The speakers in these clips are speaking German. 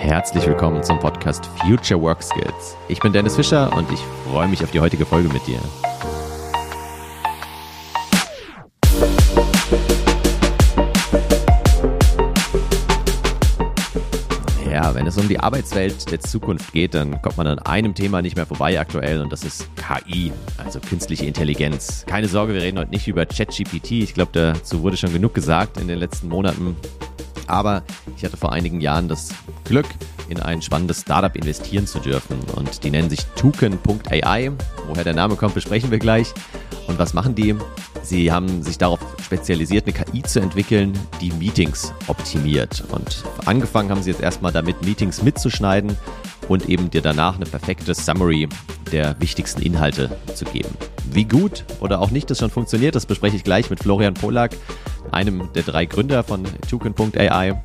Herzlich willkommen zum Podcast Future Work Skills. Ich bin Dennis Fischer und ich freue mich auf die heutige Folge mit dir. Ja, wenn es um die Arbeitswelt der Zukunft geht, dann kommt man an einem Thema nicht mehr vorbei aktuell und das ist KI, also künstliche Intelligenz. Keine Sorge, wir reden heute nicht über ChatGPT. Ich glaube, dazu wurde schon genug gesagt in den letzten Monaten. Aber ich hatte vor einigen Jahren das Glück, in ein spannendes Startup investieren zu dürfen. Und die nennen sich Tuken.ai. Woher der Name kommt, besprechen wir gleich. Und was machen die? Sie haben sich darauf spezialisiert, eine KI zu entwickeln, die Meetings optimiert. Und angefangen haben sie jetzt erstmal damit, Meetings mitzuschneiden und eben dir danach eine perfekte Summary der wichtigsten Inhalte zu geben. Wie gut oder auch nicht das schon funktioniert, das bespreche ich gleich mit Florian Polak, einem der drei Gründer von Tuken.ai.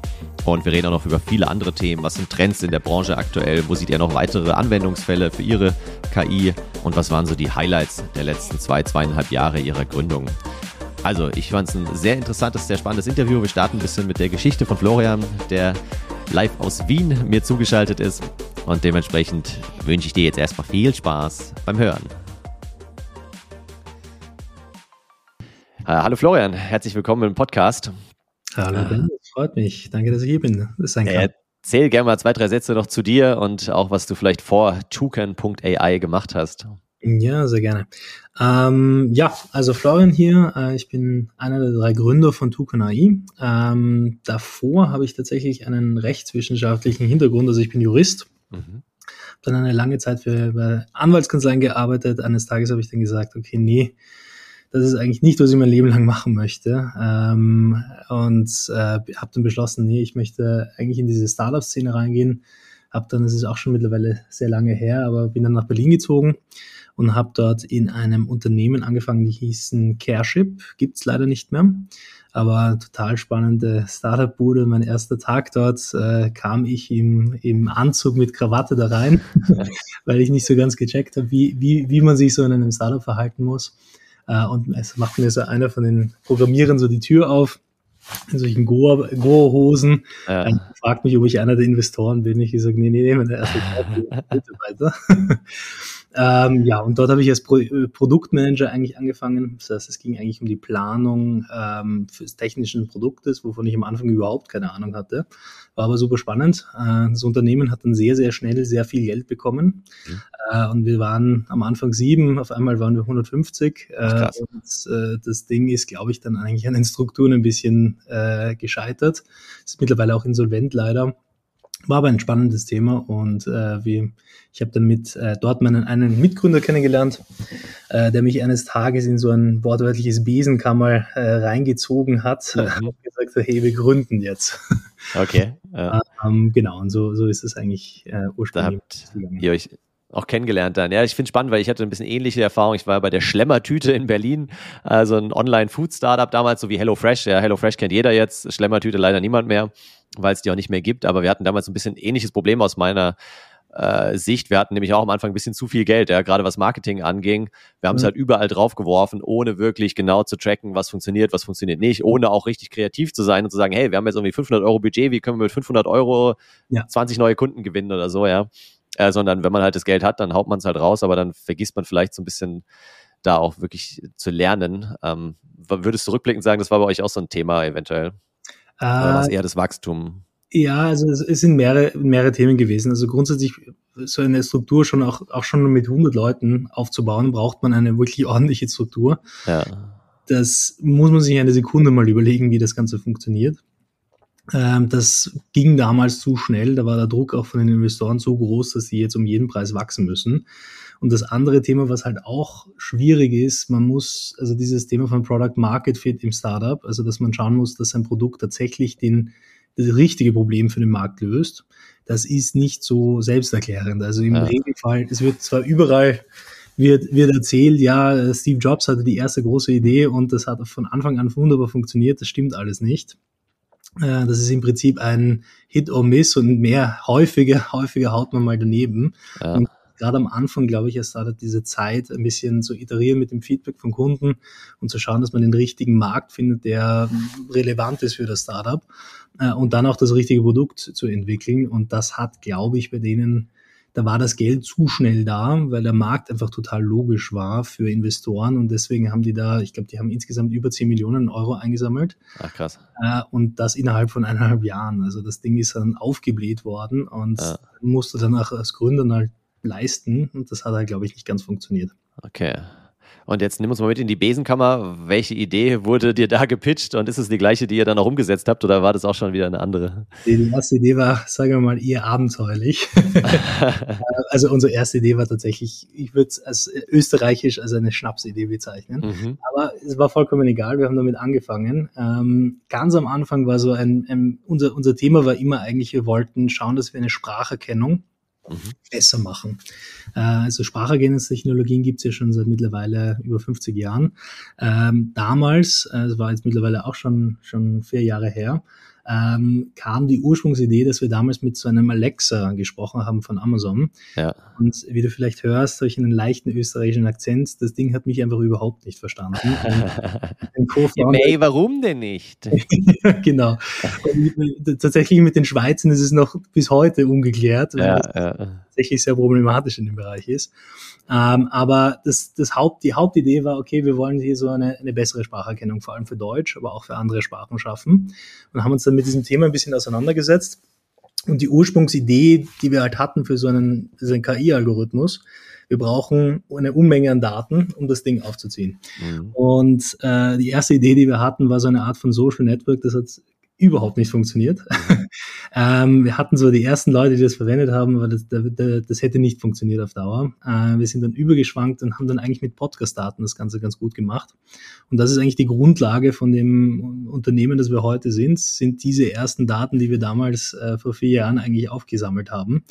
Und wir reden auch noch über viele andere Themen. Was sind Trends in der Branche aktuell? Wo seht ihr noch weitere Anwendungsfälle für Ihre KI? Und was waren so die Highlights der letzten zwei, zweieinhalb Jahre Ihrer Gründung? Also, ich fand es ein sehr interessantes, sehr spannendes Interview. Wir starten ein bisschen mit der Geschichte von Florian, der live aus Wien mir zugeschaltet ist. Und dementsprechend wünsche ich dir jetzt erstmal viel Spaß beim Hören. Hallo Florian, herzlich willkommen im Podcast. Hallo äh, freut mich. Danke, dass ich hier bin. Das ist ein äh, Erzähl gerne mal zwei, drei Sätze noch zu dir und auch, was du vielleicht vor Tukan.ai gemacht hast. Ja, sehr gerne. Ähm, ja, also Florian hier. Äh, ich bin einer der drei Gründer von Tukan AI. Ähm, davor habe ich tatsächlich einen rechtswissenschaftlichen Hintergrund. Also ich bin Jurist. Mhm. Dann eine lange Zeit für Anwaltskanzleien gearbeitet. Eines Tages habe ich dann gesagt, okay, nee, das ist eigentlich nicht, was ich mein Leben lang machen möchte. Ähm, und äh, habe dann beschlossen, nee, ich möchte eigentlich in diese Startup-Szene reingehen. Hab dann, das ist auch schon mittlerweile sehr lange her, aber bin dann nach Berlin gezogen und habe dort in einem Unternehmen angefangen, die hießen Careship, gibt's leider nicht mehr. Aber total spannende Startup-Bude. Mein erster Tag dort äh, kam ich im, im Anzug mit Krawatte da rein, weil ich nicht so ganz gecheckt habe, wie, wie, wie man sich so in einem Startup verhalten muss. Äh, und es macht mir so einer von den Programmierern so die Tür auf in solchen Goa-Hosen. Ja. Ähm, fragt mich, ob ich einer der Investoren bin. Ich sage, nee, nee, nee, meine erste Mitarbeiter. Ähm, ja, und dort habe ich als Pro äh, Produktmanager eigentlich angefangen. Das heißt, es ging eigentlich um die Planung ähm, des technischen Produktes, wovon ich am Anfang überhaupt keine Ahnung hatte. War aber super spannend. Äh, das Unternehmen hat dann sehr, sehr schnell sehr viel Geld bekommen. Mhm. Äh, und wir waren am Anfang sieben, auf einmal waren wir 150. Äh, und äh, das Ding ist, glaube ich, dann eigentlich an den Strukturen ein bisschen äh, gescheitert. Ist mittlerweile auch insolvent leider. War aber ein spannendes Thema und äh, wie, ich habe dann mit äh, dort meinen einen Mitgründer kennengelernt, äh, der mich eines Tages in so ein wortwörtliches Besenkammer äh, reingezogen hat mhm. und gesagt hat, hey, wir gründen jetzt. Okay. Ja. ähm, genau, und so, so ist es eigentlich äh, ursprünglich. Da habt ihr euch auch kennengelernt dann. Ja, ich finde spannend, weil ich hatte ein bisschen ähnliche Erfahrung. Ich war bei der Schlemmertüte in Berlin, also ein Online-Food-Startup damals, so wie HelloFresh. Ja, HelloFresh kennt jeder jetzt, Schlemmertüte leider niemand mehr weil es die auch nicht mehr gibt. Aber wir hatten damals ein bisschen ähnliches Problem aus meiner äh, Sicht. Wir hatten nämlich auch am Anfang ein bisschen zu viel Geld, ja, gerade was Marketing anging. Wir haben es mhm. halt überall draufgeworfen, ohne wirklich genau zu tracken, was funktioniert, was funktioniert nicht, ohne auch richtig kreativ zu sein und zu sagen, hey, wir haben jetzt irgendwie 500 Euro Budget, wie können wir mit 500 Euro ja. 20 neue Kunden gewinnen oder so, ja. Äh, sondern wenn man halt das Geld hat, dann haut man es halt raus, aber dann vergisst man vielleicht so ein bisschen da auch wirklich zu lernen. Ähm, würdest du rückblickend sagen, das war bei euch auch so ein Thema eventuell? Oder war es äh, eher das Wachstum? Ja, also es, es sind mehrere, mehrere Themen gewesen. Also grundsätzlich so eine Struktur schon auch, auch schon mit 100 Leuten aufzubauen, braucht man eine wirklich ordentliche Struktur. Ja. Das muss man sich eine Sekunde mal überlegen, wie das Ganze funktioniert. Ähm, das ging damals zu schnell, da war der Druck auch von den Investoren so groß, dass sie jetzt um jeden Preis wachsen müssen. Und das andere Thema, was halt auch schwierig ist, man muss, also dieses Thema von Product Market Fit im Startup, also dass man schauen muss, dass ein Produkt tatsächlich den, das richtige Problem für den Markt löst, das ist nicht so selbsterklärend. Also im ja. Regelfall, es wird zwar überall wird, wird erzählt, ja, Steve Jobs hatte die erste große Idee und das hat von Anfang an wunderbar funktioniert, das stimmt alles nicht. Äh, das ist im Prinzip ein Hit or Miss und mehr häufiger, häufiger haut man mal daneben. Ja. Und gerade am Anfang, glaube ich, es startet diese Zeit, ein bisschen zu iterieren mit dem Feedback von Kunden und zu schauen, dass man den richtigen Markt findet, der relevant ist für das Startup äh, und dann auch das richtige Produkt zu entwickeln. Und das hat, glaube ich, bei denen da war das Geld zu schnell da, weil der Markt einfach total logisch war für Investoren und deswegen haben die da, ich glaube, die haben insgesamt über 10 Millionen Euro eingesammelt. Ach krass. Äh, und das innerhalb von eineinhalb Jahren. Also das Ding ist dann aufgebläht worden und ja. musste dann auch als Gründer halt leisten und das hat halt, glaube ich, nicht ganz funktioniert. Okay. Und jetzt nimm uns mal mit in die Besenkammer. Welche Idee wurde dir da gepitcht und ist es die gleiche, die ihr dann auch umgesetzt habt oder war das auch schon wieder eine andere? Die erste Idee war, sagen wir mal, eher abenteuerlich. also unsere erste Idee war tatsächlich, ich würde es als österreichisch als eine Schnapsidee bezeichnen. Mhm. Aber es war vollkommen egal, wir haben damit angefangen. Ähm, ganz am Anfang war so ein, ein unser, unser Thema war immer eigentlich, wir wollten schauen, dass wir eine Spracherkennung mhm. besser machen. Äh, also Spracherkennungstechnologien gibt es ja schon seit mittlerweile über 50 Jahren. Ähm, damals, äh, das war jetzt mittlerweile auch schon, schon vier Jahre her, ähm, kam die Ursprungsidee, dass wir damals mit so einem Alexa gesprochen haben von Amazon. Ja. Und wie du vielleicht hörst, durch einen leichten österreichischen Akzent, das Ding hat mich einfach überhaupt nicht verstanden. ja, May, warum denn nicht? genau. Und tatsächlich mit den Schweizern ist es noch bis heute ungeklärt, ja, ja. Tatsächlich sehr problematisch in dem Bereich ist. Ähm, aber das, das Haupt, die Hauptidee war, okay, wir wollen hier so eine, eine bessere Spracherkennung, vor allem für Deutsch, aber auch für andere Sprachen schaffen. Und haben uns dann mit diesem Thema ein bisschen auseinandergesetzt. Und die Ursprungsidee, die wir halt hatten für so einen, so einen KI-Algorithmus, wir brauchen eine Unmenge an Daten, um das Ding aufzuziehen. Mhm. Und äh, die erste Idee, die wir hatten, war so eine Art von Social Network. Das hat überhaupt nicht funktioniert. Mhm. ähm, wir hatten so die ersten Leute, die das verwendet haben, aber das, das, hätte nicht funktioniert auf Dauer. Äh, wir sind dann übergeschwankt und haben dann eigentlich mit Podcast-Daten das Ganze ganz gut gemacht. Und das ist eigentlich die Grundlage von dem Unternehmen, das wir heute sind, sind diese ersten Daten, die wir damals äh, vor vier Jahren eigentlich aufgesammelt haben.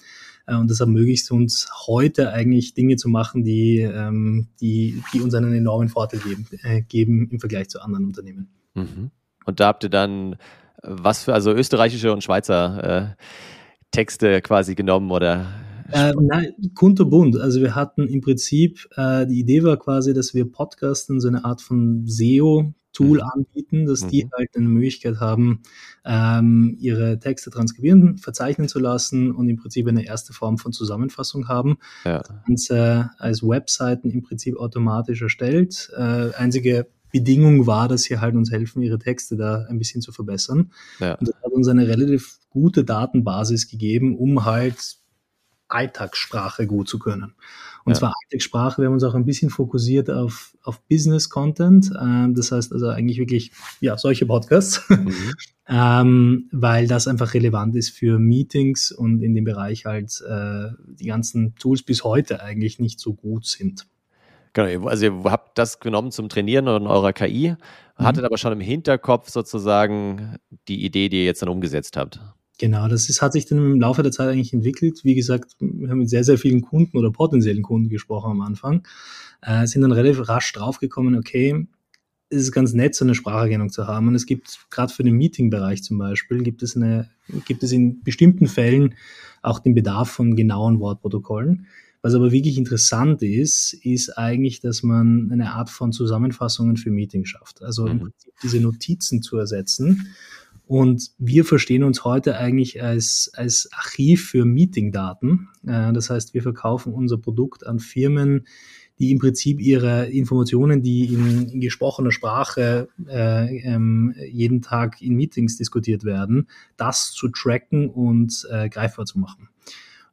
Äh, und das ermöglicht uns heute eigentlich Dinge zu machen, die, ähm, die, die uns einen enormen Vorteil geben, äh, geben im Vergleich zu anderen Unternehmen. Mhm. Und da habt ihr dann was für, also österreichische und Schweizer äh, Texte quasi genommen oder? Äh, nein, kunterbunt. Also wir hatten im Prinzip, äh, die Idee war quasi, dass wir Podcasten so eine Art von SEO-Tool mhm. anbieten, dass mhm. die halt eine Möglichkeit haben, ähm, ihre Texte transkribieren, verzeichnen zu lassen und im Prinzip eine erste Form von Zusammenfassung haben. Ja. Das Ganze als Webseiten im Prinzip automatisch erstellt. Äh, einzige Bedingung war, dass sie halt uns helfen, ihre Texte da ein bisschen zu verbessern. Ja. Und das hat uns eine relativ gute Datenbasis gegeben, um halt Alltagssprache gut zu können. Und ja. zwar Alltagssprache, wir haben uns auch ein bisschen fokussiert auf, auf Business-Content. Ähm, das heißt also eigentlich wirklich, ja, solche Podcasts, mhm. ähm, weil das einfach relevant ist für Meetings und in dem Bereich halt äh, die ganzen Tools bis heute eigentlich nicht so gut sind. Genau, also ihr habt das genommen zum Trainieren in eurer KI, hattet mhm. aber schon im Hinterkopf sozusagen die Idee, die ihr jetzt dann umgesetzt habt. Genau, das ist, hat sich dann im Laufe der Zeit eigentlich entwickelt. Wie gesagt, wir haben mit sehr, sehr vielen Kunden oder potenziellen Kunden gesprochen am Anfang, äh, sind dann relativ rasch draufgekommen, okay, es ist ganz nett, so eine Spracherkennung zu haben. Und es gibt gerade für den Meeting-Bereich zum Beispiel, gibt es, eine, gibt es in bestimmten Fällen auch den Bedarf von genauen Wortprotokollen. Was aber wirklich interessant ist, ist eigentlich, dass man eine Art von Zusammenfassungen für Meetings schafft. Also mhm. diese Notizen zu ersetzen. Und wir verstehen uns heute eigentlich als, als Archiv für Meetingdaten. Äh, das heißt, wir verkaufen unser Produkt an Firmen, die im Prinzip ihre Informationen, die in, in gesprochener Sprache äh, ähm, jeden Tag in Meetings diskutiert werden, das zu tracken und äh, greifbar zu machen.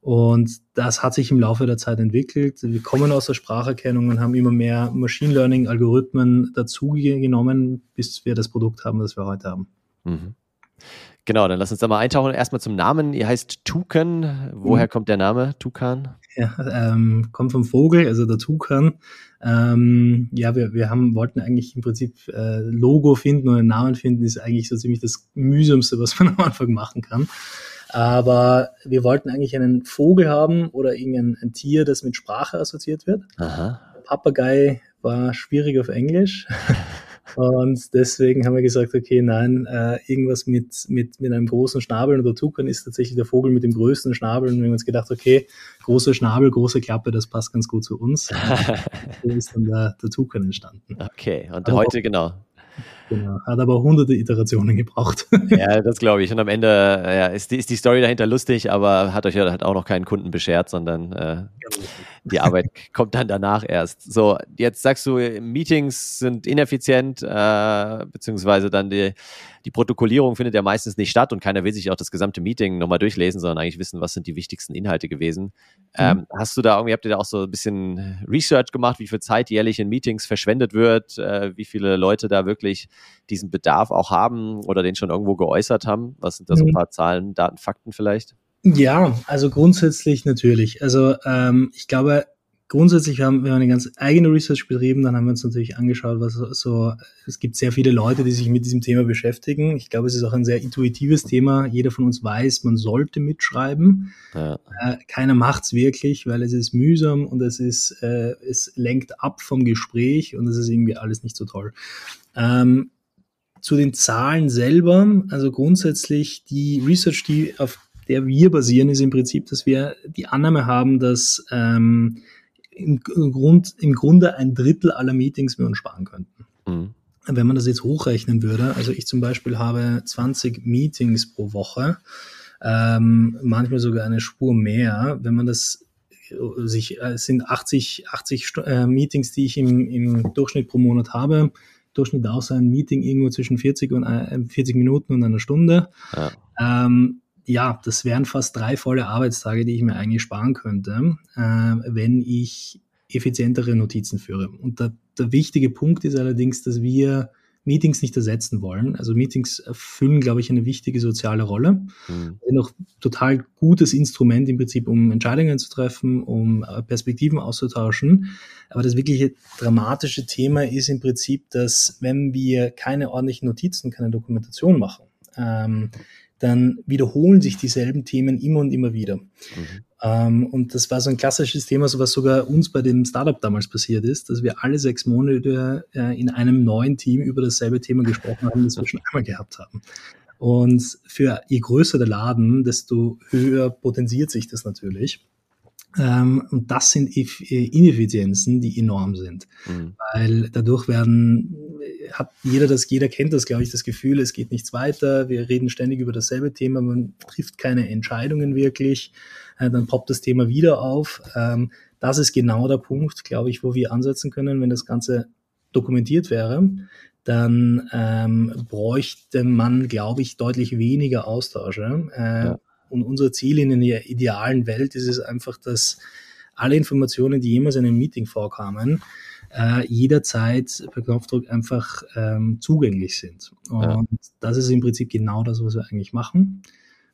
Und das hat sich im Laufe der Zeit entwickelt. Wir kommen aus der Spracherkennung und haben immer mehr Machine Learning Algorithmen dazu genommen, bis wir das Produkt haben, das wir heute haben. Mhm. Genau, dann lass uns da mal eintauchen. Erstmal zum Namen. Ihr heißt Tukan. Woher mhm. kommt der Name Tukan? Ja, ähm, kommt vom Vogel, also der Tukan. Ähm, ja, wir, wir haben, wollten eigentlich im Prinzip äh, Logo finden und einen Namen finden, ist eigentlich so ziemlich das mühsamste, was man am Anfang machen kann. Aber wir wollten eigentlich einen Vogel haben oder irgendein ein Tier, das mit Sprache assoziiert wird. Aha. Papagei war schwierig auf Englisch. Und deswegen haben wir gesagt, okay, nein, äh, irgendwas mit, mit, mit einem großen Schnabel oder Tukan ist tatsächlich der Vogel mit dem größten Schnabel. Und wir haben uns gedacht, okay, großer Schnabel, große Klappe, das passt ganz gut zu uns. so ist dann der, der Tukan entstanden. Okay, und Aber heute, genau, Genau. Hat aber hunderte Iterationen gebraucht. Ja, das glaube ich. Und am Ende ja, ist, die, ist die Story dahinter lustig, aber hat euch ja hat auch noch keinen Kunden beschert, sondern äh, die Arbeit kommt dann danach erst. So, jetzt sagst du, Meetings sind ineffizient, äh, beziehungsweise dann die, die Protokollierung findet ja meistens nicht statt und keiner will sich auch das gesamte Meeting nochmal durchlesen, sondern eigentlich wissen, was sind die wichtigsten Inhalte gewesen. Mhm. Ähm, hast du da irgendwie, habt ihr da auch so ein bisschen Research gemacht, wie viel Zeit jährlich in Meetings verschwendet wird, äh, wie viele Leute da wirklich diesen Bedarf auch haben oder den schon irgendwo geäußert haben? Was sind da so ein mhm. paar Zahlen, Daten, Fakten vielleicht? Ja, also grundsätzlich natürlich. Also ähm, ich glaube, grundsätzlich haben wir eine ganz eigene Research betrieben, dann haben wir uns natürlich angeschaut, was so, es gibt sehr viele Leute, die sich mit diesem Thema beschäftigen. Ich glaube, es ist auch ein sehr intuitives Thema. Jeder von uns weiß, man sollte mitschreiben. Ja. Äh, keiner macht's wirklich, weil es ist mühsam und es ist, äh, es lenkt ab vom Gespräch und es ist irgendwie alles nicht so toll. Ähm, zu den Zahlen selber, also grundsätzlich die Research, die auf der wir basieren, ist im Prinzip, dass wir die Annahme haben, dass ähm, im, Grund, im Grunde ein Drittel aller Meetings wir uns sparen könnten. Mhm. Wenn man das jetzt hochrechnen würde, also ich zum Beispiel habe 20 Meetings pro Woche, ähm, manchmal sogar eine Spur mehr. Wenn man das äh, sich, äh, es sind 80, 80 äh, Meetings, die ich im, im Durchschnitt pro Monat habe. Durchschnitt auch so ein Meeting irgendwo zwischen 40 und äh, 40 Minuten und einer Stunde. Ja. Ähm, ja, das wären fast drei volle Arbeitstage, die ich mir eigentlich sparen könnte, äh, wenn ich effizientere Notizen führe. Und der, der wichtige Punkt ist allerdings, dass wir Meetings nicht ersetzen wollen. Also Meetings erfüllen, glaube ich, eine wichtige soziale Rolle. Mhm. Sind auch total gutes Instrument im Prinzip, um Entscheidungen zu treffen, um äh, Perspektiven auszutauschen. Aber das wirkliche dramatische Thema ist im Prinzip, dass wenn wir keine ordentlichen Notizen, keine Dokumentation machen, ähm, dann wiederholen sich dieselben Themen immer und immer wieder. Mhm. Ähm, und das war so ein klassisches Thema, so was sogar uns bei dem Startup damals passiert ist, dass wir alle sechs Monate äh, in einem neuen Team über dasselbe Thema gesprochen haben, das wir schon einmal gehabt haben. Und für je größer der Laden, desto höher potenziert sich das natürlich. Ähm, und das sind äh, Ineffizienzen, die enorm sind. Mhm. Weil dadurch werden, hat jeder das, jeder kennt das, glaube ich, das Gefühl, es geht nichts weiter, wir reden ständig über dasselbe Thema, man trifft keine Entscheidungen wirklich, äh, dann poppt das Thema wieder auf. Ähm, das ist genau der Punkt, glaube ich, wo wir ansetzen können, wenn das Ganze dokumentiert wäre, dann ähm, bräuchte man, glaube ich, deutlich weniger Austausche. Äh, ja und unser Ziel in einer idealen Welt ist es einfach, dass alle Informationen, die jemals in einem Meeting vorkamen, äh, jederzeit per Knopfdruck einfach ähm, zugänglich sind. Und ja. das ist im Prinzip genau das, was wir eigentlich machen.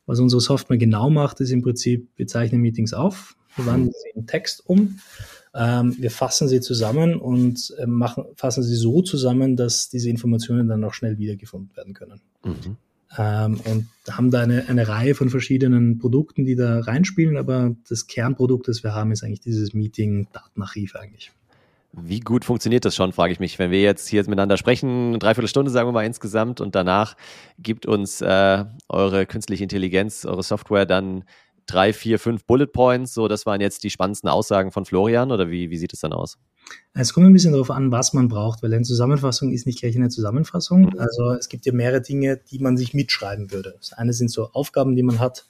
Was unsere Software genau macht, ist im Prinzip, wir zeichnen Meetings auf, wir wandeln sie in Text um, ähm, wir fassen sie zusammen und äh, machen, fassen sie so zusammen, dass diese Informationen dann auch schnell wiedergefunden werden können. Mhm ähm, und haben da eine, eine Reihe von verschiedenen Produkten, die da reinspielen, aber das Kernprodukt, das wir haben, ist eigentlich dieses Meeting-Datenarchiv eigentlich. Wie gut funktioniert das schon, frage ich mich. Wenn wir jetzt hier miteinander sprechen, eine Dreiviertelstunde sagen wir mal insgesamt und danach gibt uns äh, eure künstliche Intelligenz, eure Software dann drei, vier, fünf Bullet Points. So, das waren jetzt die spannendsten Aussagen von Florian oder wie, wie sieht es dann aus? Es kommt ein bisschen darauf an, was man braucht, weil eine Zusammenfassung ist nicht gleich eine Zusammenfassung. Mhm. Also es gibt ja mehrere Dinge, die man sich mitschreiben würde. Das eine sind so Aufgaben, die man hat.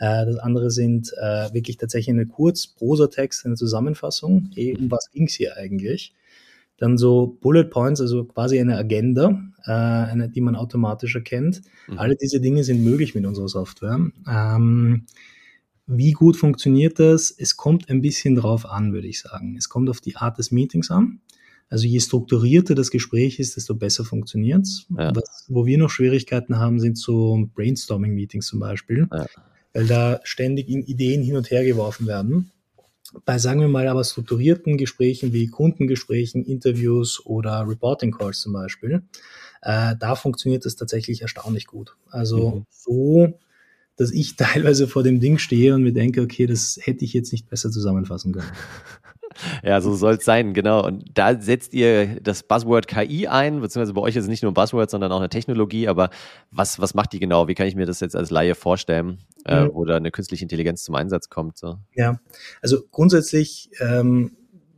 Äh, das andere sind äh, wirklich tatsächlich eine Kurz-Prosa-Text, eine Zusammenfassung. Hey, um was ging es hier eigentlich? Dann so Bullet Points, also quasi eine Agenda, äh, eine, die man automatisch erkennt. Mhm. Alle diese Dinge sind möglich mit unserer Software. Ähm, wie gut funktioniert das? Es kommt ein bisschen drauf an, würde ich sagen. Es kommt auf die Art des Meetings an. Also je strukturierter das Gespräch ist, desto besser funktioniert es. Ja. wo wir noch Schwierigkeiten haben, sind so Brainstorming-Meetings zum Beispiel, ja. Weil da ständig Ideen hin und her geworfen werden. Bei, sagen wir mal, aber strukturierten Gesprächen wie Kundengesprächen, Interviews oder Reporting Calls zum Beispiel, äh, da funktioniert das tatsächlich erstaunlich gut. Also mhm. so dass ich teilweise vor dem Ding stehe und mir denke, okay, das hätte ich jetzt nicht besser zusammenfassen können. Ja, so soll es sein, genau. Und da setzt ihr das Buzzword KI ein, beziehungsweise bei euch ist es nicht nur ein Buzzword, sondern auch eine Technologie. Aber was, was macht die genau? Wie kann ich mir das jetzt als Laie vorstellen, äh, mhm. wo da eine künstliche Intelligenz zum Einsatz kommt? So? Ja, also grundsätzlich, ähm,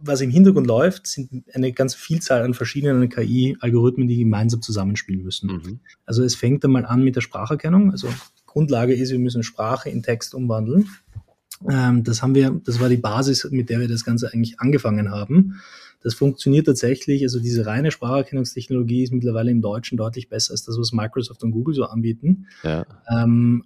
was im Hintergrund läuft, sind eine ganze Vielzahl an verschiedenen KI-Algorithmen, die gemeinsam zusammenspielen müssen. Mhm. Also es fängt einmal an mit der Spracherkennung. Also Grundlage ist, wir müssen Sprache in Text umwandeln. Ähm, das haben wir, das war die Basis, mit der wir das Ganze eigentlich angefangen haben. Das funktioniert tatsächlich, also diese reine Spracherkennungstechnologie ist mittlerweile im Deutschen deutlich besser als das, was Microsoft und Google so anbieten. Ja. Ähm,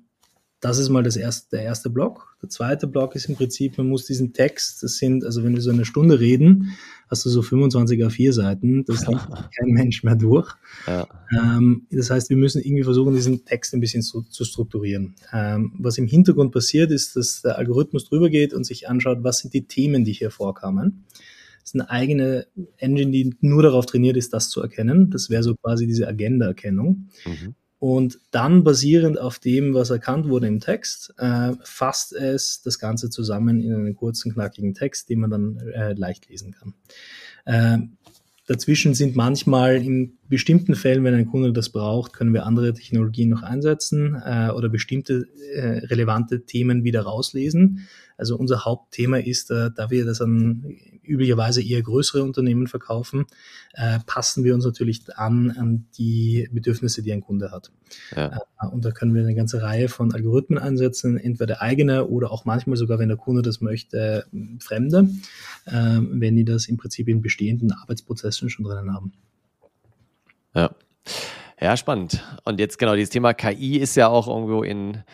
das ist mal das erste, der erste Block. Der zweite Block ist im Prinzip, man muss diesen Text, das sind, also wenn wir so eine Stunde reden, hast du so 25 A4 Seiten, das liest kein Mensch mehr durch. Ja. Ähm, das heißt, wir müssen irgendwie versuchen, diesen Text ein bisschen zu, zu strukturieren. Ähm, was im Hintergrund passiert, ist, dass der Algorithmus drüber geht und sich anschaut, was sind die Themen, die hier vorkamen. Das ist eine eigene Engine, die nur darauf trainiert ist, das zu erkennen. Das wäre so quasi diese Agenda-Erkennung. Mhm. Und dann basierend auf dem, was erkannt wurde im Text, äh, fasst es das Ganze zusammen in einen kurzen, knackigen Text, den man dann äh, leicht lesen kann. Äh, dazwischen sind manchmal in bestimmten Fällen, wenn ein Kunde das braucht, können wir andere Technologien noch einsetzen äh, oder bestimmte äh, relevante Themen wieder rauslesen. Also unser Hauptthema ist, äh, da wir das an üblicherweise eher größere Unternehmen verkaufen, äh, passen wir uns natürlich an an die Bedürfnisse, die ein Kunde hat. Ja. Äh, und da können wir eine ganze Reihe von Algorithmen einsetzen, entweder eigene oder auch manchmal sogar, wenn der Kunde das möchte, fremde, äh, wenn die das im Prinzip in bestehenden Arbeitsprozessen schon drinnen haben. Ja. Ja, spannend. Und jetzt genau, dieses Thema KI ist ja auch irgendwo in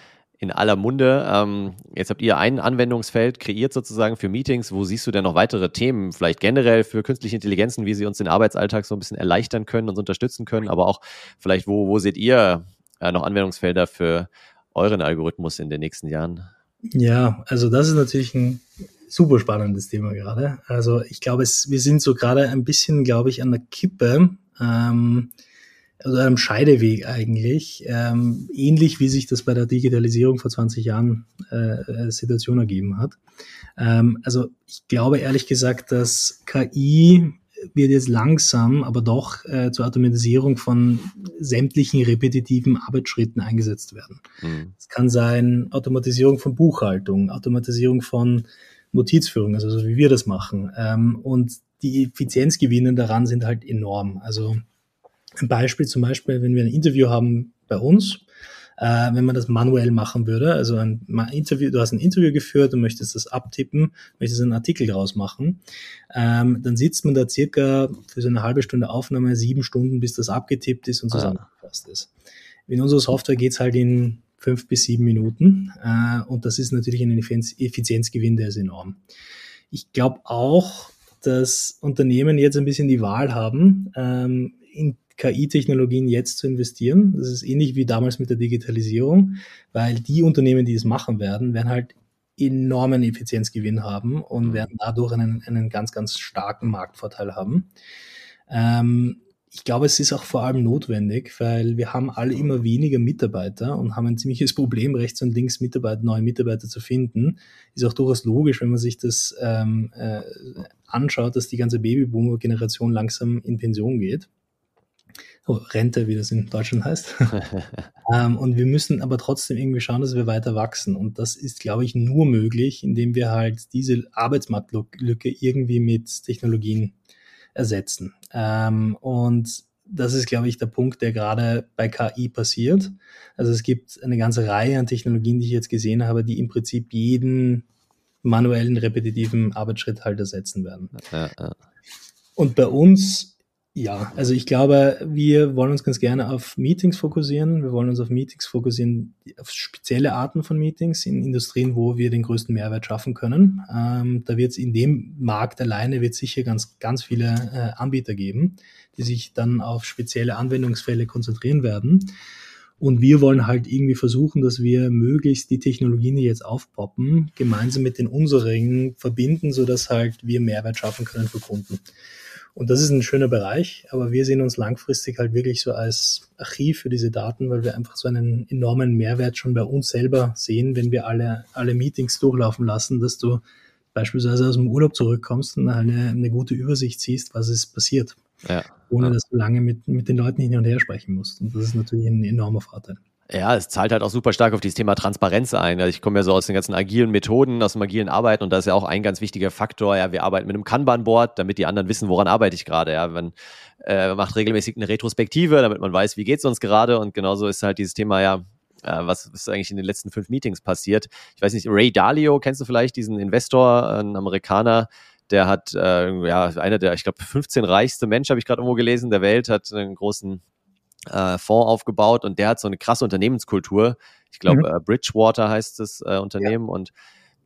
in aller Munde. Ähm, jetzt habt ihr ein Anwendungsfeld kreiert sozusagen für Meetings. Wo siehst du denn noch weitere Themen, vielleicht generell für künstliche Intelligenzen, wie sie uns den Arbeitsalltag so ein bisschen erleichtern können, und unterstützen können, aber auch vielleicht, wo, wo seht ihr äh, noch Anwendungsfelder für euren Algorithmus in den nächsten Jahren? Ja, also das ist natürlich ein super spannendes Thema gerade. Also ich glaube, es, wir sind so gerade ein bisschen, glaube ich, an der Kippe. Ähm, also einem Scheideweg eigentlich, ähm, ähnlich wie sich das bei der Digitalisierung vor 20 Jahren äh, äh, Situation ergeben hat. Ähm, also ich glaube ehrlich gesagt, dass KI wird jetzt langsam, aber doch äh, zur Automatisierung von sämtlichen repetitiven Arbeitsschritten eingesetzt werden. Mhm. Es kann sein Automatisierung von Buchhaltung, Automatisierung von Notizführung, also so wie wir das machen. Ähm, und die Effizienzgewinne daran sind halt enorm. Also ein Beispiel zum Beispiel, wenn wir ein Interview haben bei uns, äh, wenn man das manuell machen würde, also ein Interview, du hast ein Interview geführt und möchtest das abtippen, möchtest einen Artikel draus machen, ähm, dann sitzt man da circa für so eine halbe Stunde Aufnahme sieben Stunden, bis das abgetippt ist und ah. zusammengefasst ist. In unserer Software geht's halt in fünf bis sieben Minuten äh, und das ist natürlich ein Effizienzgewinn, der ist enorm. Ich glaube auch, dass Unternehmen jetzt ein bisschen die Wahl haben, ähm, in KI-Technologien jetzt zu investieren. Das ist ähnlich wie damals mit der Digitalisierung, weil die Unternehmen, die es machen werden, werden halt enormen Effizienzgewinn haben und mhm. werden dadurch einen, einen ganz, ganz starken Marktvorteil haben. Ähm, ich glaube, es ist auch vor allem notwendig, weil wir haben alle immer weniger Mitarbeiter und haben ein ziemliches Problem, rechts und links Mitarbeiter, neue Mitarbeiter zu finden. Ist auch durchaus logisch, wenn man sich das ähm, äh, anschaut, dass die ganze Babyboomer-Generation langsam in Pension geht oh, Rente, wie das in Deutschland heißt. ähm, und wir müssen aber trotzdem irgendwie schauen, dass wir weiter wachsen. Und das ist, glaube ich, nur möglich, indem wir halt diese Arbeitsmarktlücke irgendwie mit Technologien ersetzen. Ähm, und das ist, glaube ich, der Punkt, der gerade bei KI passiert. Also es gibt eine ganze Reihe an Technologien, die ich jetzt gesehen habe, die im Prinzip jeden manuellen, repetitiven Arbeitsschritt halt ersetzen werden. Ja, ja. Und bei uns ja, also ich glaube, wir wollen uns ganz gerne auf Meetings fokussieren. Wir wollen uns auf Meetings fokussieren, auf spezielle Arten von Meetings in Industrien, wo wir den größten Mehrwert schaffen können. Ähm, da wird es in dem Markt alleine wird sicher ganz, ganz viele äh, Anbieter geben, die sich dann auf spezielle Anwendungsfälle konzentrieren werden. Und wir wollen halt irgendwie versuchen, dass wir möglichst die Technologien, die jetzt aufpoppen, gemeinsam mit den unseren verbinden, so dass halt wir Mehrwert schaffen können für Kunden. Und das ist ein schöner Bereich, aber wir sehen uns langfristig halt wirklich so als Archiv für diese Daten, weil wir einfach so einen enormen Mehrwert schon bei uns selber sehen, wenn wir alle, alle Meetings durchlaufen lassen, dass du beispielsweise aus dem Urlaub zurückkommst und eine, eine gute Übersicht siehst, was ist passiert. Ja, ohne ja. dass du lange mit, mit den Leuten hin und her sprechen musst. Und das ist natürlich ein enormer Vorteil. Ja, es zahlt halt auch super stark auf dieses Thema Transparenz ein. Also ich komme ja so aus den ganzen agilen Methoden, aus dem agilen Arbeiten und da ist ja auch ein ganz wichtiger Faktor, ja, wir arbeiten mit einem Kanban-Board, damit die anderen wissen, woran arbeite ich gerade. Ja, man äh, macht regelmäßig eine Retrospektive, damit man weiß, wie geht es uns gerade und genauso ist halt dieses Thema ja, äh, was ist eigentlich in den letzten fünf Meetings passiert. Ich weiß nicht, Ray Dalio, kennst du vielleicht diesen Investor, ein Amerikaner, der hat, äh, ja, einer der, ich glaube, 15 reichste Mensch, habe ich gerade irgendwo gelesen, der Welt, hat einen großen äh, Fonds aufgebaut und der hat so eine krasse Unternehmenskultur. Ich glaube, mhm. äh, Bridgewater heißt das äh, Unternehmen ja. und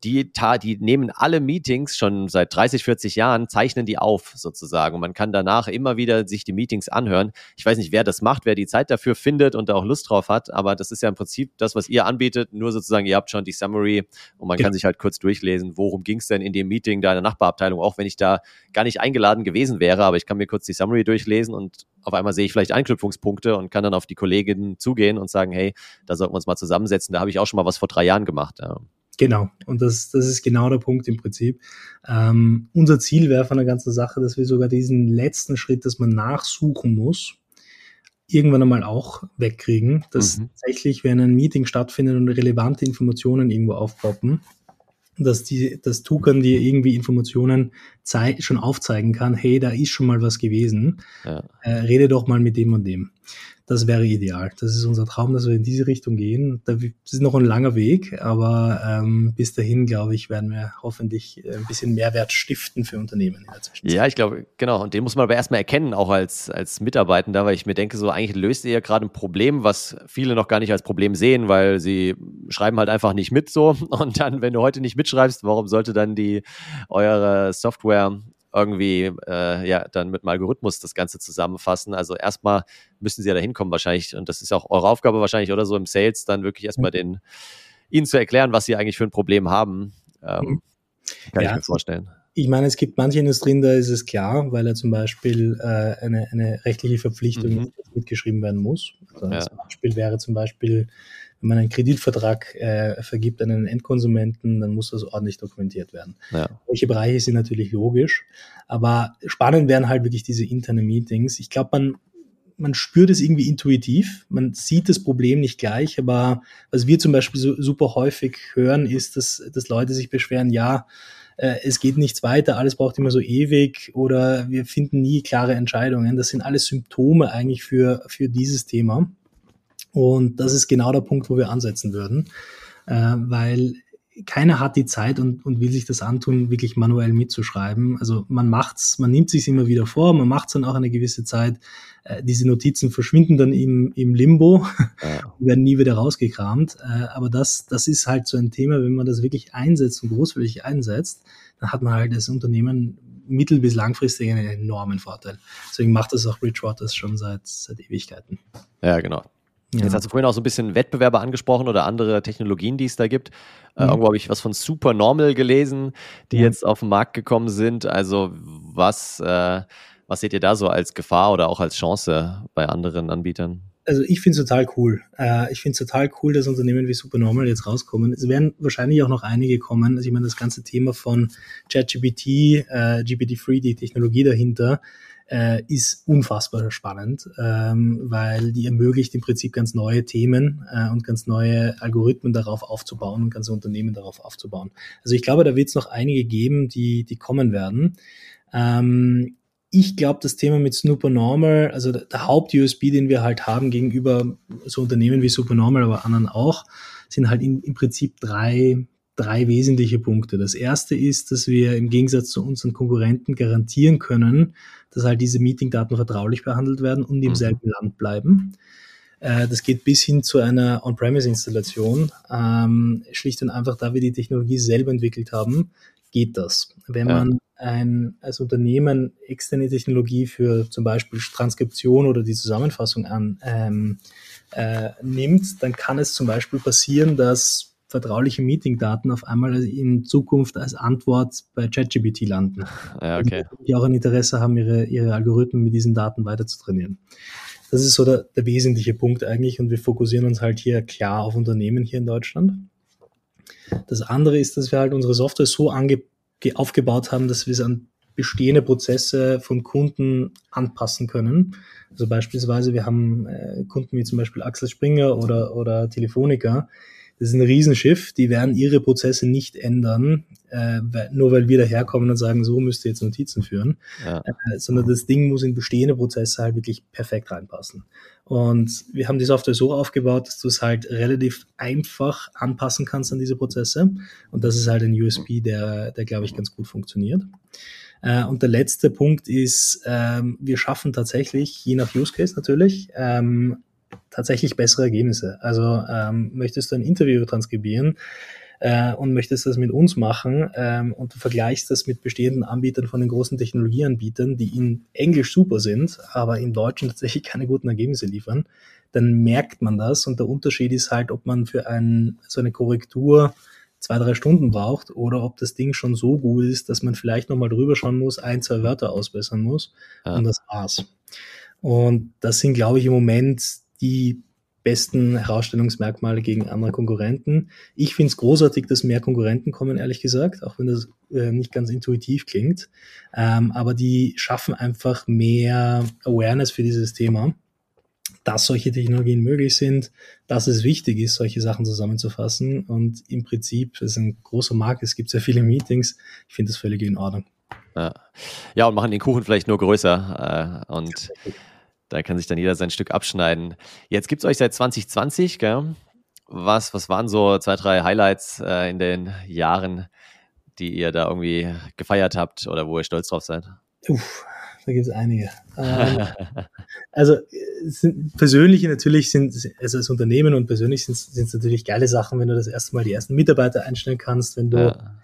die, die nehmen alle Meetings schon seit 30, 40 Jahren, zeichnen die auf sozusagen. Und man kann danach immer wieder sich die Meetings anhören. Ich weiß nicht, wer das macht, wer die Zeit dafür findet und da auch Lust drauf hat, aber das ist ja im Prinzip das, was ihr anbietet. Nur sozusagen, ihr habt schon die Summary und man ja. kann sich halt kurz durchlesen, worum ging es denn in dem Meeting da in der Nachbarabteilung, auch wenn ich da gar nicht eingeladen gewesen wäre, aber ich kann mir kurz die Summary durchlesen und auf einmal sehe ich vielleicht Anknüpfungspunkte und kann dann auf die Kolleginnen zugehen und sagen, hey, da sollten wir uns mal zusammensetzen. Da habe ich auch schon mal was vor drei Jahren gemacht. Ja. Genau, und das, das ist genau der Punkt im Prinzip. Ähm, unser Ziel wäre von der ganzen Sache, dass wir sogar diesen letzten Schritt, dass man nachsuchen muss, irgendwann einmal auch wegkriegen, dass mhm. tatsächlich, wenn ein Meeting stattfindet und relevante Informationen irgendwo aufpoppen, dass die, das Tukan dir irgendwie Informationen schon aufzeigen kann, hey, da ist schon mal was gewesen, ja. äh, rede doch mal mit dem und dem. Das wäre ideal. Das ist unser Traum, dass wir in diese Richtung gehen. Das ist noch ein langer Weg, aber ähm, bis dahin, glaube ich, werden wir hoffentlich ein bisschen Mehrwert stiften für Unternehmen in der Zwischenzeit. Ja, ich glaube, genau. Und den muss man aber erstmal erkennen, auch als, als Mitarbeitender, weil ich mir denke, so eigentlich löst ihr ja gerade ein Problem, was viele noch gar nicht als Problem sehen, weil sie schreiben halt einfach nicht mit so. Und dann, wenn du heute nicht mitschreibst, warum sollte dann die eure Software irgendwie äh, ja dann mit dem Algorithmus das Ganze zusammenfassen. Also erstmal müssen sie ja da hinkommen wahrscheinlich, und das ist auch eure Aufgabe wahrscheinlich oder so im Sales, dann wirklich erstmal mhm. den ihnen zu erklären, was sie eigentlich für ein Problem haben. Ähm, mhm. kann ja, ich mir vorstellen. Ich meine, es gibt manche Industrien, da ist es klar, weil er zum Beispiel äh, eine, eine rechtliche Verpflichtung mhm. mitgeschrieben werden muss. Also ja. Ein Beispiel wäre zum Beispiel wenn man einen Kreditvertrag äh, vergibt an einen Endkonsumenten, dann muss das ordentlich dokumentiert werden. Ja. Solche Bereiche sind natürlich logisch, aber spannend wären halt wirklich diese internen Meetings. Ich glaube, man, man spürt es irgendwie intuitiv, man sieht das Problem nicht gleich, aber was wir zum Beispiel so, super häufig hören, ist, dass, dass Leute sich beschweren, ja, äh, es geht nichts weiter, alles braucht immer so ewig oder wir finden nie klare Entscheidungen. Das sind alles Symptome eigentlich für, für dieses Thema. Und das ist genau der Punkt, wo wir ansetzen würden, äh, weil keiner hat die Zeit und, und will sich das antun, wirklich manuell mitzuschreiben. Also man macht's, man nimmt sich immer wieder vor, man macht's dann auch eine gewisse Zeit. Äh, diese Notizen verschwinden dann im, im Limbo ja. und werden nie wieder rausgekramt. Äh, aber das, das ist halt so ein Thema, wenn man das wirklich einsetzt und großflächig einsetzt, dann hat man halt das Unternehmen mittel- bis langfristig einen enormen Vorteil. Deswegen macht das auch Bridgewater schon seit, seit Ewigkeiten. Ja, genau. Ja. Jetzt hast du vorhin auch so ein bisschen Wettbewerber angesprochen oder andere Technologien, die es da gibt. Äh, mhm. irgendwo habe ich was von Supernormal gelesen, die mhm. jetzt auf den Markt gekommen sind. Also was, äh, was seht ihr da so als Gefahr oder auch als Chance bei anderen Anbietern? Also ich finde es total cool. Äh, ich finde es total cool, dass Unternehmen wie Supernormal jetzt rauskommen. Es werden wahrscheinlich auch noch einige kommen. Also ich meine, das ganze Thema von ChatGPT, äh, GPT-3, die Technologie dahinter, äh, ist unfassbar spannend, ähm, weil die ermöglicht im Prinzip ganz neue Themen äh, und ganz neue Algorithmen darauf aufzubauen und ganze Unternehmen darauf aufzubauen. Also ich glaube, da wird es noch einige geben, die, die kommen werden. Ähm, ich glaube, das Thema mit Supernormal, also der, Haupt-USB, den wir halt haben gegenüber so Unternehmen wie Supernormal, aber anderen auch, sind halt in, im Prinzip drei, drei wesentliche Punkte. Das erste ist, dass wir im Gegensatz zu unseren Konkurrenten garantieren können, dass halt diese Meetingdaten vertraulich behandelt werden und im mhm. selben Land bleiben. Äh, das geht bis hin zu einer On-Premise-Installation. Ähm, schlicht und einfach, da wir die Technologie selber entwickelt haben, geht das. Wenn ja. man ein, als Unternehmen externe Technologie für zum Beispiel Transkription oder die Zusammenfassung an, ähm, äh, nimmt, dann kann es zum Beispiel passieren, dass vertrauliche Meetingdaten auf einmal in Zukunft als Antwort bei ChatGPT landen. Ja, okay. Die auch ein Interesse haben, ihre, ihre Algorithmen mit diesen Daten weiter zu trainieren. Das ist so der, der wesentliche Punkt eigentlich und wir fokussieren uns halt hier klar auf Unternehmen hier in Deutschland. Das andere ist, dass wir halt unsere Software so ange aufgebaut haben, dass wir es an bestehende Prozesse von Kunden anpassen können. Also beispielsweise, wir haben äh, Kunden wie zum Beispiel Axel Springer oder, oder Telefonica. Das ist ein Riesenschiff, die werden ihre Prozesse nicht ändern, äh, nur weil wir daherkommen und sagen, so müsst ihr jetzt Notizen führen, ja. äh, sondern das Ding muss in bestehende Prozesse halt wirklich perfekt reinpassen. Und wir haben die Software so aufgebaut, dass du es halt relativ einfach anpassen kannst an diese Prozesse. Und das ist halt ein USB, der, der glaube ich, ganz gut funktioniert. Äh, und der letzte Punkt ist, ähm, wir schaffen tatsächlich, je nach Use Case natürlich, ähm, tatsächlich bessere Ergebnisse. Also ähm, möchtest du ein Interview transkribieren äh, und möchtest das mit uns machen ähm, und du vergleichst das mit bestehenden Anbietern von den großen Technologieanbietern, die in Englisch super sind, aber in Deutschen tatsächlich keine guten Ergebnisse liefern, dann merkt man das und der Unterschied ist halt, ob man für ein, so eine Korrektur zwei, drei Stunden braucht oder ob das Ding schon so gut ist, dass man vielleicht nochmal drüber schauen muss, ein, zwei Wörter ausbessern muss ja. und das war's. Und das sind, glaube ich, im Moment die besten Herausstellungsmerkmale gegen andere Konkurrenten. Ich finde es großartig, dass mehr Konkurrenten kommen, ehrlich gesagt, auch wenn das äh, nicht ganz intuitiv klingt. Ähm, aber die schaffen einfach mehr Awareness für dieses Thema dass solche Technologien möglich sind, dass es wichtig ist, solche Sachen zusammenzufassen. Und im Prinzip ist ein großer Markt, es gibt sehr viele Meetings. Ich finde das völlig in Ordnung. Ja. ja, und machen den Kuchen vielleicht nur größer. Äh, und da kann sich dann jeder sein Stück abschneiden. Jetzt gibt es euch seit 2020, gell? Was, was waren so zwei, drei Highlights äh, in den Jahren, die ihr da irgendwie gefeiert habt oder wo ihr stolz drauf seid? Uff, da gibt es einige. Ähm, also sind, persönliche natürlich sind, also als Unternehmen und persönlich sind es natürlich geile Sachen, wenn du das erste Mal die ersten Mitarbeiter einstellen kannst, wenn du ja.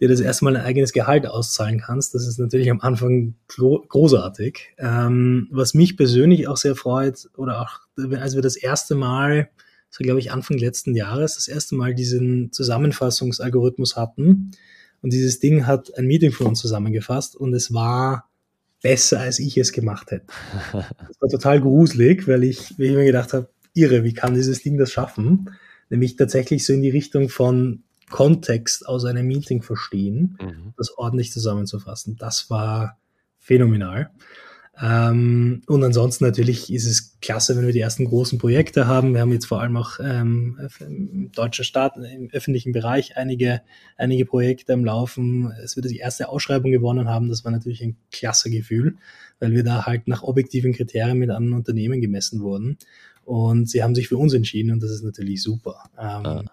Dir das erste Mal ein eigenes Gehalt auszahlen kannst. Das ist natürlich am Anfang großartig. Ähm, was mich persönlich auch sehr freut, oder auch als wir das erste Mal, so glaube ich Anfang letzten Jahres, das erste Mal diesen Zusammenfassungsalgorithmus hatten. Und dieses Ding hat ein Meeting für uns zusammengefasst und es war besser, als ich es gemacht hätte. Das war total gruselig, weil ich, weil ich mir gedacht habe, irre, wie kann dieses Ding das schaffen? Nämlich tatsächlich so in die Richtung von Kontext aus einem Meeting verstehen, mhm. das ordentlich zusammenzufassen. Das war phänomenal. Ähm, und ansonsten natürlich ist es klasse, wenn wir die ersten großen Projekte haben. Wir haben jetzt vor allem auch ähm, im deutschen Staat, im öffentlichen Bereich einige, einige Projekte am Laufen. Es wird die erste Ausschreibung gewonnen haben. Das war natürlich ein klasse Gefühl, weil wir da halt nach objektiven Kriterien mit anderen Unternehmen gemessen wurden. Und sie haben sich für uns entschieden und das ist natürlich super. Ähm, ah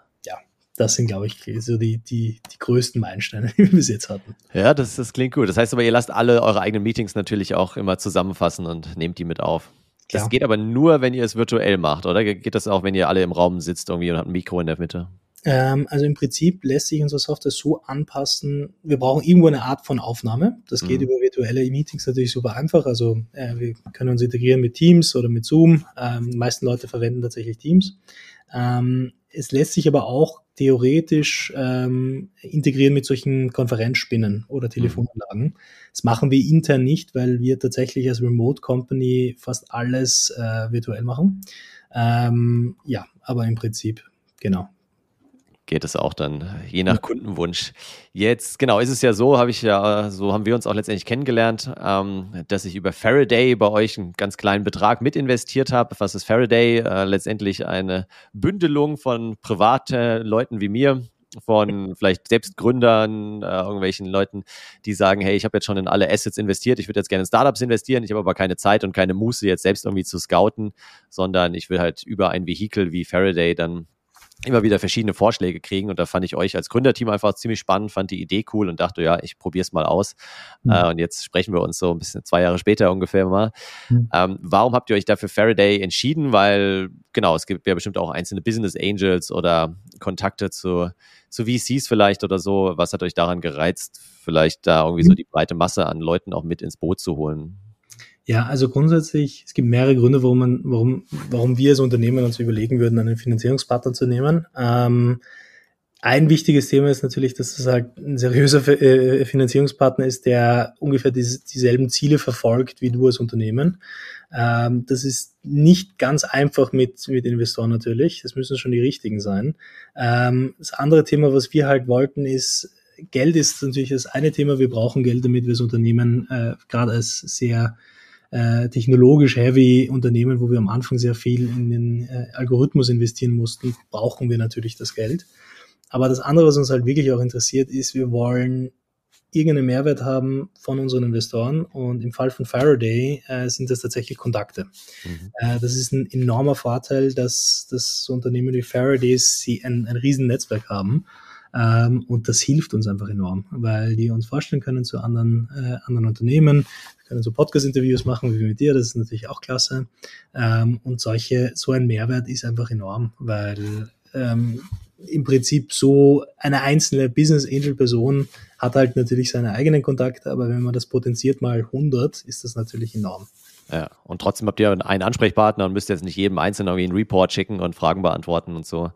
das sind, glaube ich, so die, die, die größten Meilensteine, die wir bis jetzt hatten. Ja, das, das klingt gut. Das heißt aber, ihr lasst alle eure eigenen Meetings natürlich auch immer zusammenfassen und nehmt die mit auf. Das geht aber nur, wenn ihr es virtuell macht, oder? Geht das auch, wenn ihr alle im Raum sitzt irgendwie und habt ein Mikro in der Mitte? Ähm, also im Prinzip lässt sich unsere Software so anpassen. Wir brauchen irgendwo eine Art von Aufnahme. Das geht mhm. über virtuelle Meetings natürlich super einfach. Also äh, wir können uns integrieren mit Teams oder mit Zoom. Ähm, die meisten Leute verwenden tatsächlich Teams. Ähm, es lässt sich aber auch theoretisch ähm, integrieren mit solchen Konferenzspinnen oder mhm. Telefonanlagen. Das machen wir intern nicht, weil wir tatsächlich als Remote Company fast alles äh, virtuell machen. Ähm, ja, aber im Prinzip, genau, geht es auch dann je nach Kundenwunsch. Jetzt, genau, ist es ja so, habe ich ja, so haben wir uns auch letztendlich kennengelernt, ähm, dass ich über Faraday bei euch einen ganz kleinen Betrag mit investiert habe. Was ist Faraday? Äh, letztendlich eine Bündelung von privaten Leuten wie mir, von vielleicht Selbstgründern, äh, irgendwelchen Leuten, die sagen, hey, ich habe jetzt schon in alle Assets investiert, ich würde jetzt gerne in Startups investieren, ich habe aber keine Zeit und keine Muße, jetzt selbst irgendwie zu scouten, sondern ich will halt über ein Vehikel wie Faraday dann immer wieder verschiedene Vorschläge kriegen. Und da fand ich euch als Gründerteam einfach ziemlich spannend, fand die Idee cool und dachte, ja, ich probiere es mal aus. Mhm. Äh, und jetzt sprechen wir uns so ein bisschen zwei Jahre später ungefähr mal. Mhm. Ähm, warum habt ihr euch dafür Faraday entschieden? Weil, genau, es gibt ja bestimmt auch einzelne Business Angels oder Kontakte zu, zu VCs vielleicht oder so. Was hat euch daran gereizt, vielleicht da irgendwie so mhm. die breite Masse an Leuten auch mit ins Boot zu holen? Ja, also grundsätzlich, es gibt mehrere Gründe, warum man, warum, warum wir als Unternehmen uns überlegen würden, einen Finanzierungspartner zu nehmen. Ähm, ein wichtiges Thema ist natürlich, dass es halt ein seriöser äh, Finanzierungspartner ist, der ungefähr dieselben Ziele verfolgt wie du als Unternehmen. Ähm, das ist nicht ganz einfach mit, mit Investoren natürlich. Das müssen schon die richtigen sein. Ähm, das andere Thema, was wir halt wollten, ist, Geld ist natürlich das eine Thema. Wir brauchen Geld, damit wir das Unternehmen äh, gerade als sehr äh, technologisch heavy Unternehmen, wo wir am Anfang sehr viel in den äh, Algorithmus investieren mussten, brauchen wir natürlich das Geld. Aber das andere, was uns halt wirklich auch interessiert, ist, wir wollen irgendeinen Mehrwert haben von unseren Investoren. Und im Fall von Faraday äh, sind das tatsächlich Kontakte. Mhm. Äh, das ist ein enormer Vorteil, dass das Unternehmen wie Faraday sie ein, ein riesen Netzwerk haben. Ähm, und das hilft uns einfach enorm, weil die uns vorstellen können zu anderen, äh, anderen Unternehmen. Können so Podcast-Interviews machen wie mit dir, das ist natürlich auch klasse. Ähm, und solche, so ein Mehrwert ist einfach enorm, weil ähm, im Prinzip so eine einzelne Business Angel Person hat halt natürlich seine eigenen Kontakte, aber wenn man das potenziert mal 100, ist das natürlich enorm. Ja, und trotzdem habt ihr einen Ansprechpartner und müsst jetzt nicht jedem Einzelnen irgendwie einen Report schicken und Fragen beantworten und so.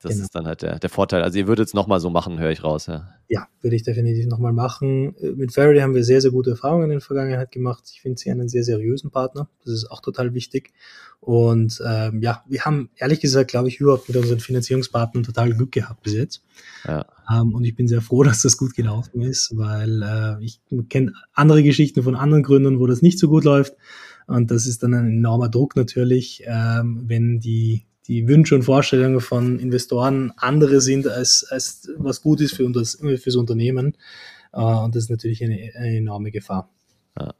Das genau. ist dann halt der, der Vorteil. Also ihr würdet es nochmal so machen, höre ich raus. Ja, ja würde ich definitiv nochmal machen. Mit Faraday haben wir sehr, sehr gute Erfahrungen in der Vergangenheit gemacht. Ich finde sie einen sehr seriösen Partner. Das ist auch total wichtig. Und ähm, ja, wir haben ehrlich gesagt, glaube ich, überhaupt mit unseren Finanzierungspartnern total Glück gehabt bis jetzt. Ja. Ähm, und ich bin sehr froh, dass das gut gelaufen ist, weil äh, ich kenne andere Geschichten von anderen Gründern, wo das nicht so gut läuft. Und das ist dann ein enormer Druck natürlich, ähm, wenn die die Wünsche und Vorstellungen von Investoren andere sind, als, als was gut ist für das, fürs Unternehmen. Äh, und das ist natürlich eine, eine enorme Gefahr. Ja.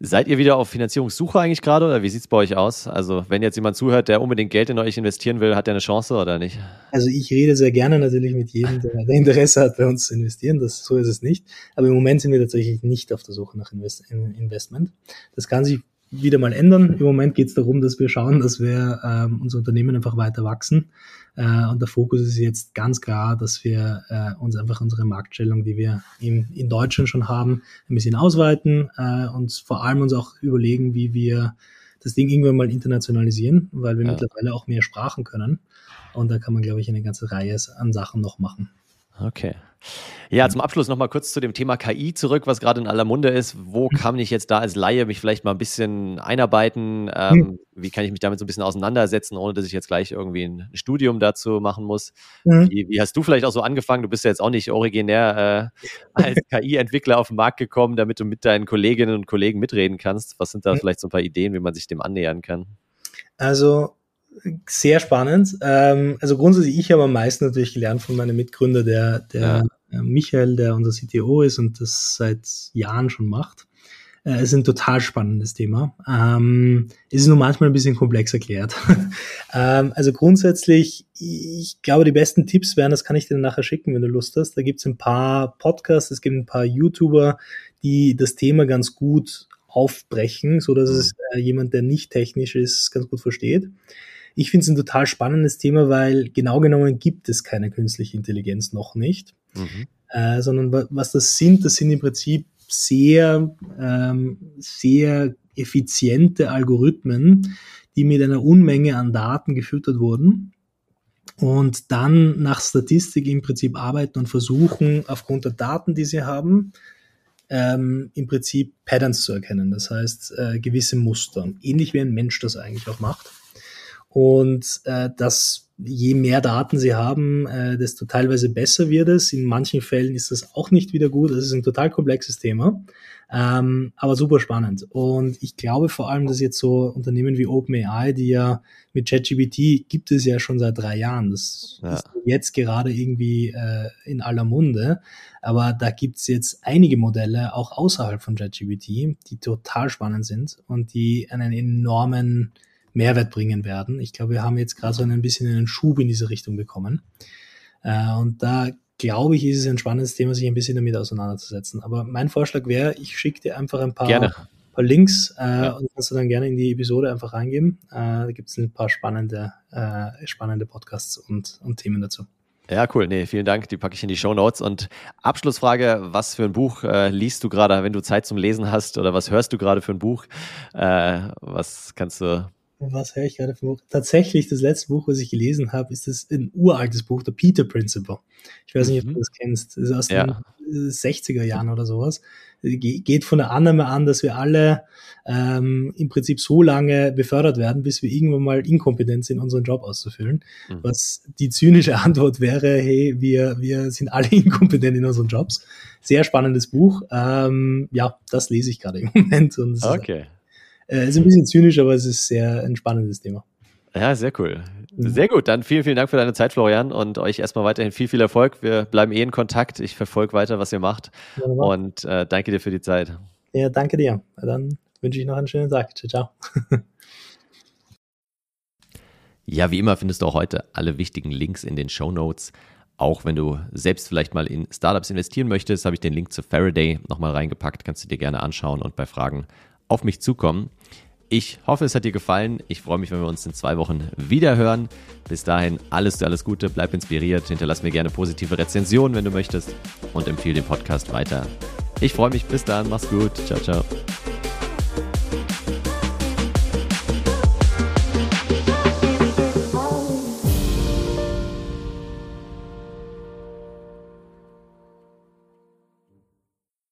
Seid ihr wieder auf Finanzierungssuche eigentlich gerade oder wie sieht es bei euch aus? Also wenn jetzt jemand zuhört, der unbedingt Geld in euch investieren will, hat der eine Chance oder nicht? Also ich rede sehr gerne natürlich mit jedem, der, der Interesse hat, bei uns zu investieren. Das, so ist es nicht. Aber im Moment sind wir tatsächlich nicht auf der Suche nach Invest Investment. Das kann sich wieder mal ändern. Im Moment geht es darum, dass wir schauen, dass wir ähm, unser Unternehmen einfach weiter wachsen. Äh, und der Fokus ist jetzt ganz klar, dass wir äh, uns einfach unsere Marktstellung, die wir in, in Deutschland schon haben, ein bisschen ausweiten äh, und vor allem uns auch überlegen, wie wir das Ding irgendwann mal internationalisieren, weil wir ja. mittlerweile auch mehr Sprachen können. Und da kann man, glaube ich, eine ganze Reihe an Sachen noch machen. Okay. Ja, zum Abschluss nochmal kurz zu dem Thema KI zurück, was gerade in aller Munde ist. Wo mhm. kann ich jetzt da als Laie mich vielleicht mal ein bisschen einarbeiten? Ähm, mhm. Wie kann ich mich damit so ein bisschen auseinandersetzen, ohne dass ich jetzt gleich irgendwie ein Studium dazu machen muss? Mhm. Wie, wie, hast du vielleicht auch so angefangen? Du bist ja jetzt auch nicht originär äh, als KI-Entwickler auf den Markt gekommen, damit du mit deinen Kolleginnen und Kollegen mitreden kannst. Was sind da vielleicht so ein paar Ideen, wie man sich dem annähern kann? Also sehr spannend. Ähm, also grundsätzlich, ich habe am meisten natürlich gelernt von meinem Mitgründer, der, der ja. Michael, der unser CTO ist und das seit Jahren schon macht. Äh, es ist ein total spannendes Thema. Ähm, es ist nur manchmal ein bisschen komplex erklärt. ähm, also grundsätzlich, ich glaube, die besten Tipps wären, das kann ich dir nachher schicken, wenn du Lust hast. Da gibt es ein paar Podcasts, es gibt ein paar YouTuber, die das Thema ganz gut aufbrechen, so dass es mhm. äh, jemand, der nicht technisch ist, ganz gut versteht. Ich finde es ein total spannendes Thema, weil genau genommen gibt es keine künstliche Intelligenz noch nicht, mhm. äh, sondern was das sind, das sind im Prinzip sehr, ähm, sehr effiziente Algorithmen, die mit einer Unmenge an Daten gefüttert wurden und dann nach Statistik im Prinzip arbeiten und versuchen, aufgrund der Daten, die sie haben, ähm, im Prinzip Patterns zu erkennen, das heißt äh, gewisse Muster, ähnlich wie ein Mensch das eigentlich auch macht. Und äh, dass je mehr Daten sie haben, äh, desto teilweise besser wird es. In manchen Fällen ist das auch nicht wieder gut. Das ist ein total komplexes Thema, ähm, aber super spannend. Und ich glaube vor allem, dass jetzt so Unternehmen wie OpenAI, die ja mit ChatGPT gibt es ja schon seit drei Jahren. Das ja. ist jetzt gerade irgendwie äh, in aller Munde. Aber da gibt's jetzt einige Modelle, auch außerhalb von ChatGPT, die total spannend sind und die einen enormen Mehrwert bringen werden. Ich glaube, wir haben jetzt gerade so ein bisschen einen Schub in diese Richtung bekommen. Äh, und da glaube ich, ist es ein spannendes Thema, sich ein bisschen damit auseinanderzusetzen. Aber mein Vorschlag wäre, ich schicke dir einfach ein paar, paar Links äh, ja. und kannst du dann gerne in die Episode einfach reingeben. Äh, da gibt es ein paar spannende, äh, spannende Podcasts und, und Themen dazu. Ja, cool. Nee, vielen Dank. Die packe ich in die Show Notes. Und Abschlussfrage: Was für ein Buch äh, liest du gerade, wenn du Zeit zum Lesen hast? Oder was hörst du gerade für ein Buch? Äh, was kannst du was höre ich gerade für Buch? Tatsächlich, das letzte Buch, was ich gelesen habe, ist das ein uraltes Buch, der Peter Principle. Ich weiß nicht, ob du mhm. das kennst. Das ist aus ja. den 60er Jahren oder sowas. Geht von der Annahme an, dass wir alle ähm, im Prinzip so lange befördert werden, bis wir irgendwann mal inkompetent sind, unseren Job auszufüllen. Mhm. Was die zynische Antwort wäre, hey, wir, wir sind alle inkompetent in unseren Jobs. Sehr spannendes Buch. Ähm, ja, das lese ich gerade im Moment. Und okay. Äh, ist ein bisschen zynisch, aber es ist sehr ein spannendes Thema. Ja, sehr cool. Mhm. Sehr gut. Dann vielen, vielen Dank für deine Zeit, Florian, und euch erstmal weiterhin viel, viel Erfolg. Wir bleiben eh in Kontakt. Ich verfolge weiter, was ihr macht. Ja, und äh, danke dir für die Zeit. Ja, danke dir. Dann wünsche ich noch einen schönen Tag. Ciao, ciao. ja, wie immer findest du auch heute alle wichtigen Links in den Show Notes. Auch wenn du selbst vielleicht mal in Startups investieren möchtest, habe ich den Link zu Faraday nochmal reingepackt. Kannst du dir gerne anschauen und bei Fragen auf mich zukommen. Ich hoffe, es hat dir gefallen. Ich freue mich, wenn wir uns in zwei Wochen wieder hören. Bis dahin alles, alles Gute, bleib inspiriert, hinterlass mir gerne positive Rezensionen, wenn du möchtest und empfehle den Podcast weiter. Ich freue mich, bis dann, mach's gut, ciao, ciao.